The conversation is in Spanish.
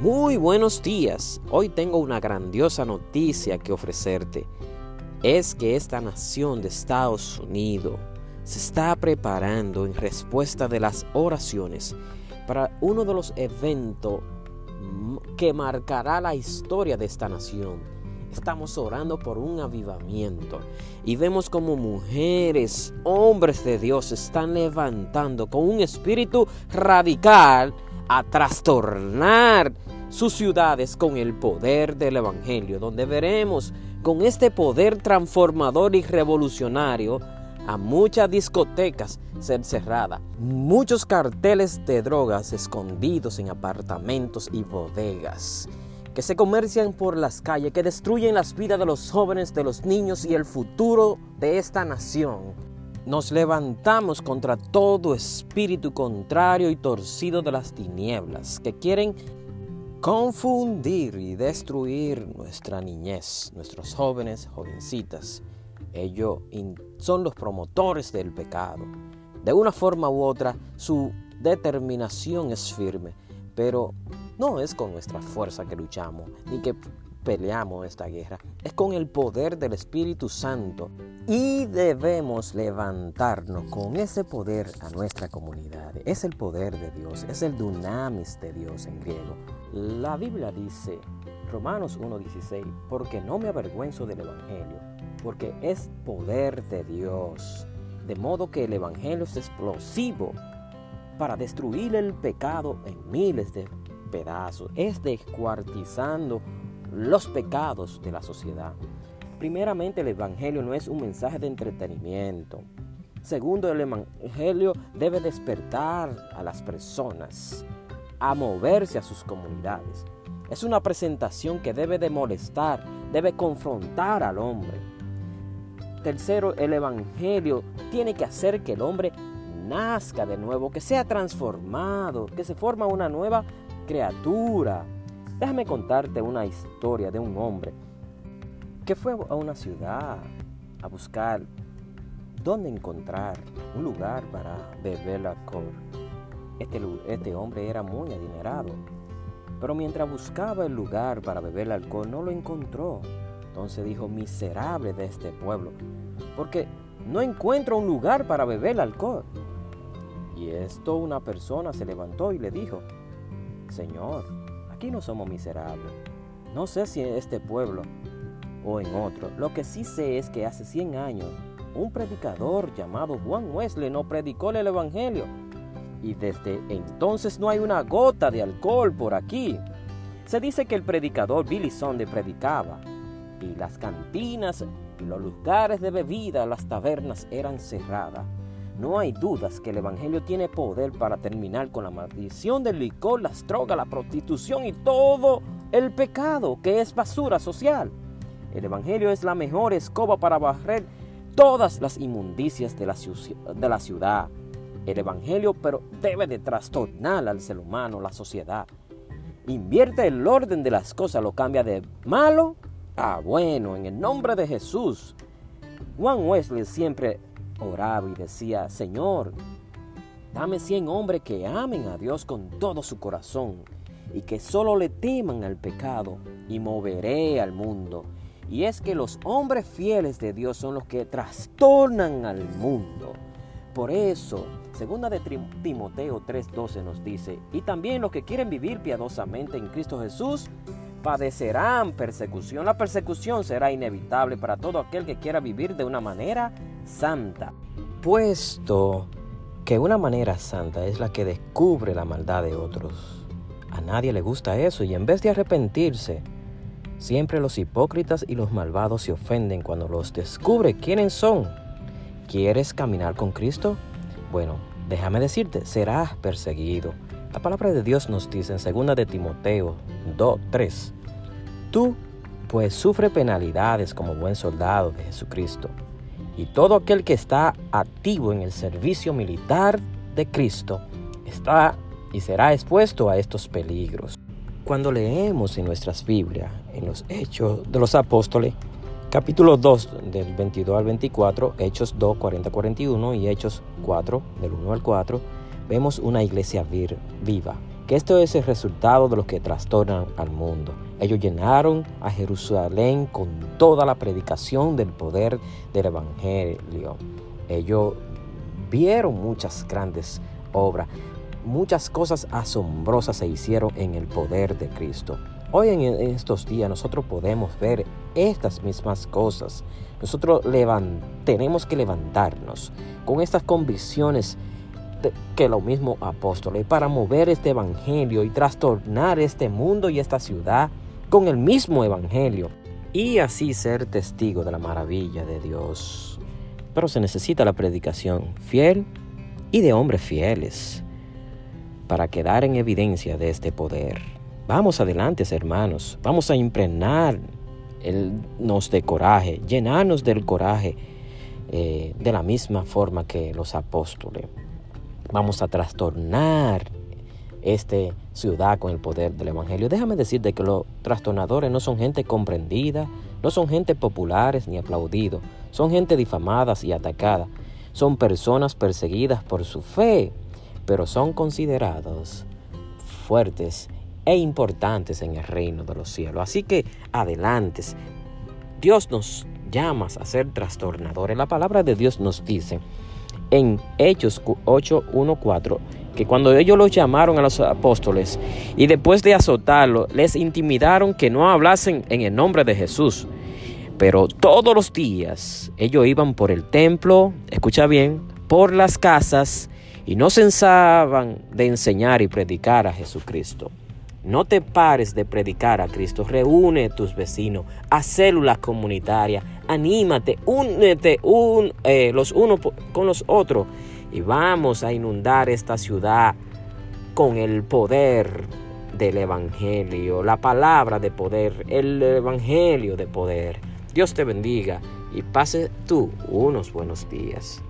Muy buenos días. Hoy tengo una grandiosa noticia que ofrecerte. Es que esta nación de Estados Unidos se está preparando en respuesta de las oraciones para uno de los eventos que marcará la historia de esta nación. Estamos orando por un avivamiento y vemos como mujeres, hombres de Dios están levantando con un espíritu radical a trastornar sus ciudades con el poder del Evangelio, donde veremos con este poder transformador y revolucionario a muchas discotecas ser cerradas, muchos carteles de drogas escondidos en apartamentos y bodegas, que se comercian por las calles, que destruyen las vidas de los jóvenes, de los niños y el futuro de esta nación. Nos levantamos contra todo espíritu contrario y torcido de las tinieblas que quieren confundir y destruir nuestra niñez, nuestros jóvenes, jovencitas. Ellos son los promotores del pecado. De una forma u otra, su determinación es firme, pero no es con nuestra fuerza que luchamos, ni que peleamos esta guerra, es con el poder del Espíritu Santo. Y debemos levantarnos con ese poder a nuestra comunidad. Es el poder de Dios, es el dunamis de Dios en griego. La Biblia dice, Romanos 1.16, porque no me avergüenzo del Evangelio, porque es poder de Dios. De modo que el Evangelio es explosivo para destruir el pecado en miles de pedazos. Es descuartizando los pecados de la sociedad. Primeramente, el Evangelio no es un mensaje de entretenimiento. Segundo, el Evangelio debe despertar a las personas a moverse a sus comunidades. Es una presentación que debe de molestar, debe confrontar al hombre. Tercero, el Evangelio tiene que hacer que el hombre nazca de nuevo, que sea transformado, que se forma una nueva criatura. Déjame contarte una historia de un hombre que fue a una ciudad a buscar dónde encontrar un lugar para beber alcohol. Este, este hombre era muy adinerado, pero mientras buscaba el lugar para beber alcohol no lo encontró. Entonces dijo, miserable de este pueblo, porque no encuentro un lugar para beber alcohol. Y esto una persona se levantó y le dijo, Señor, Aquí no somos miserables. No sé si en este pueblo o en otro. Lo que sí sé es que hace 100 años un predicador llamado Juan Wesley no predicó el Evangelio. Y desde entonces no hay una gota de alcohol por aquí. Se dice que el predicador Billy Sunday predicaba y las cantinas y los lugares de bebida, las tabernas eran cerradas. No hay dudas que el Evangelio tiene poder para terminar con la maldición del licor, las drogas, la prostitución y todo el pecado que es basura social. El Evangelio es la mejor escoba para barrer todas las inmundicias de la, de la ciudad. El Evangelio pero debe de trastornar al ser humano, la sociedad. Invierte el orden de las cosas, lo cambia de malo a bueno, en el nombre de Jesús. Juan Wesley siempre oraba y decía, Señor, dame cien hombres que amen a Dios con todo su corazón y que solo le teman al pecado y moveré al mundo. Y es que los hombres fieles de Dios son los que trastornan al mundo. Por eso, segunda de Timoteo 3:12 nos dice, y también los que quieren vivir piadosamente en Cristo Jesús, padecerán persecución. La persecución será inevitable para todo aquel que quiera vivir de una manera santa. Puesto que una manera santa es la que descubre la maldad de otros. A nadie le gusta eso y en vez de arrepentirse, siempre los hipócritas y los malvados se ofenden cuando los descubre quiénes son. ¿Quieres caminar con Cristo? Bueno, déjame decirte, serás perseguido la palabra de Dios nos dice en 2 de Timoteo 2, 3, Tú pues sufre penalidades como buen soldado de Jesucristo. Y todo aquel que está activo en el servicio militar de Cristo está y será expuesto a estos peligros. Cuando leemos en nuestras Biblias, en los Hechos de los Apóstoles, capítulo 2 del 22 al 24, Hechos 2, 40, 41 y Hechos 4 del 1 al 4, vemos una iglesia viva que esto es el resultado de los que trastornan al mundo. Ellos llenaron a Jerusalén con toda la predicación del poder del Evangelio. Ellos vieron muchas grandes obras, muchas cosas asombrosas se hicieron en el poder de Cristo. Hoy en estos días nosotros podemos ver estas mismas cosas. Nosotros tenemos que levantarnos con estas convicciones que los mismos apóstoles para mover este evangelio y trastornar este mundo y esta ciudad con el mismo Evangelio y así ser testigo de la maravilla de Dios. Pero se necesita la predicación fiel y de hombres fieles para quedar en evidencia de este poder. Vamos adelante, hermanos. Vamos a impregnarnos de coraje, llenarnos del coraje eh, de la misma forma que los apóstoles. Vamos a trastornar esta ciudad con el poder del Evangelio. Déjame decirte que los trastornadores no son gente comprendida, no son gente populares ni aplaudidos, son gente difamadas y atacada, son personas perseguidas por su fe, pero son considerados fuertes e importantes en el reino de los cielos. Así que adelante, Dios nos llama a ser trastornadores. La palabra de Dios nos dice en Hechos 8.1.4 que cuando ellos los llamaron a los apóstoles y después de azotarlos, les intimidaron que no hablasen en el nombre de Jesús. Pero todos los días ellos iban por el templo, escucha bien, por las casas y no censaban de enseñar y predicar a Jesucristo. No te pares de predicar a Cristo. Reúne a tus vecinos a células comunitarias. Anímate, únete un, eh, los unos con los otros y vamos a inundar esta ciudad con el poder del Evangelio, la palabra de poder, el Evangelio de poder. Dios te bendiga y pase tú unos buenos días.